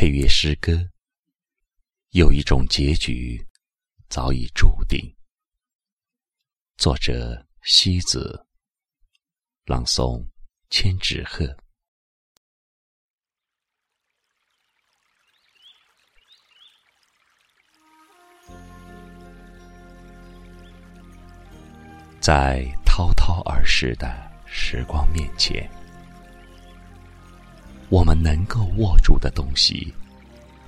配乐诗歌，有一种结局早已注定。作者：西子，朗诵：千纸鹤。在滔滔而逝的时光面前。我们能够握住的东西，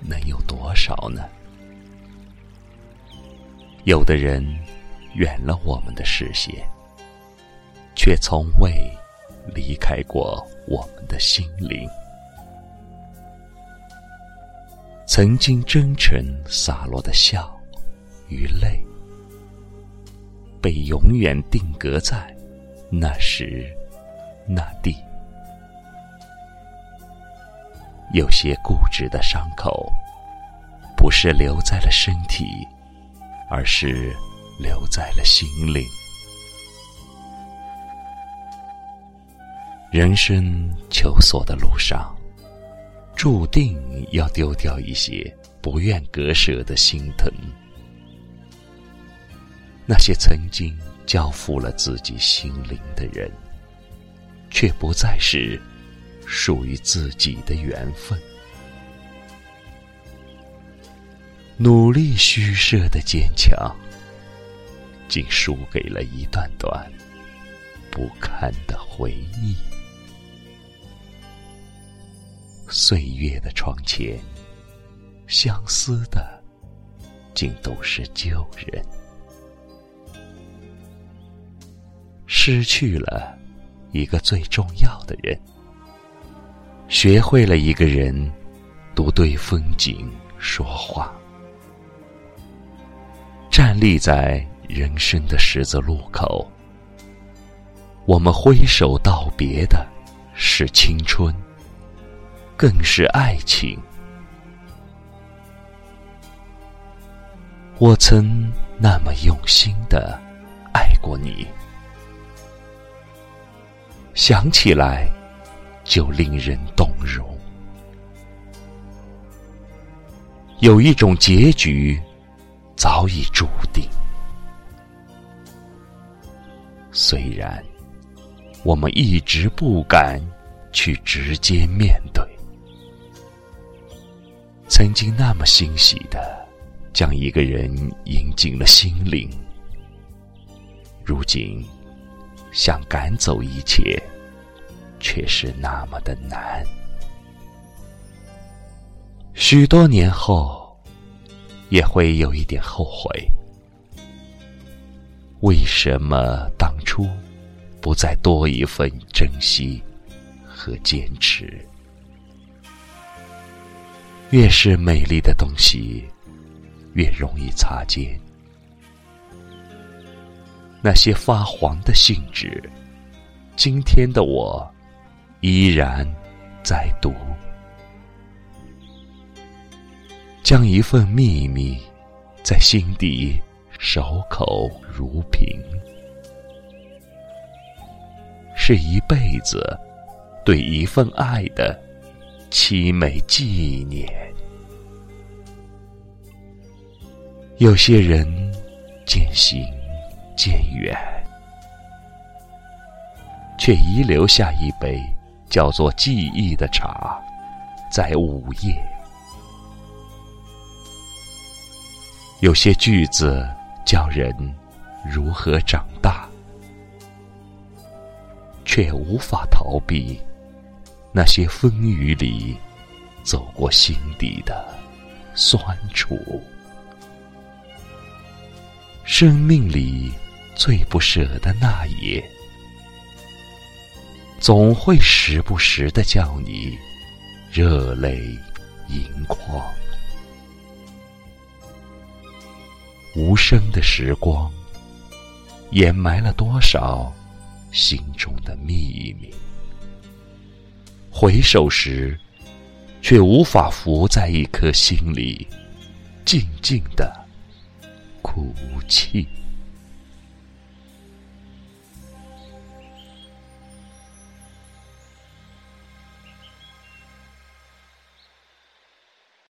能有多少呢？有的人远了我们的视线，却从未离开过我们的心灵。曾经真诚洒落的笑与泪，被永远定格在那时那地。有些固执的伤口，不是留在了身体，而是留在了心灵。人生求索的路上，注定要丢掉一些不愿割舍的心疼。那些曾经交付了自己心灵的人，却不再是。属于自己的缘分，努力虚设的坚强，竟输给了一段段不堪的回忆。岁月的窗前，相思的竟都是旧人，失去了一个最重要的人。学会了一个人独对风景说话，站立在人生的十字路口，我们挥手道别的是青春，更是爱情。我曾那么用心的爱过你，想起来。就令人动容。有一种结局早已注定，虽然我们一直不敢去直接面对。曾经那么欣喜的将一个人引进了心灵，如今想赶走一切。却是那么的难。许多年后，也会有一点后悔。为什么当初不再多一份珍惜和坚持？越是美丽的东西，越容易擦肩。那些发黄的信纸，今天的我。依然在读，将一份秘密在心底守口如瓶，是一辈子对一份爱的凄美纪念。有些人渐行渐远，却遗留下一杯。叫做记忆的茶，在午夜。有些句子叫人如何长大，却无法逃避那些风雨里走过心底的酸楚。生命里最不舍的那夜。总会时不时的叫你热泪盈眶，无声的时光掩埋了多少心中的秘密？回首时，却无法伏在一颗心里静静的哭泣。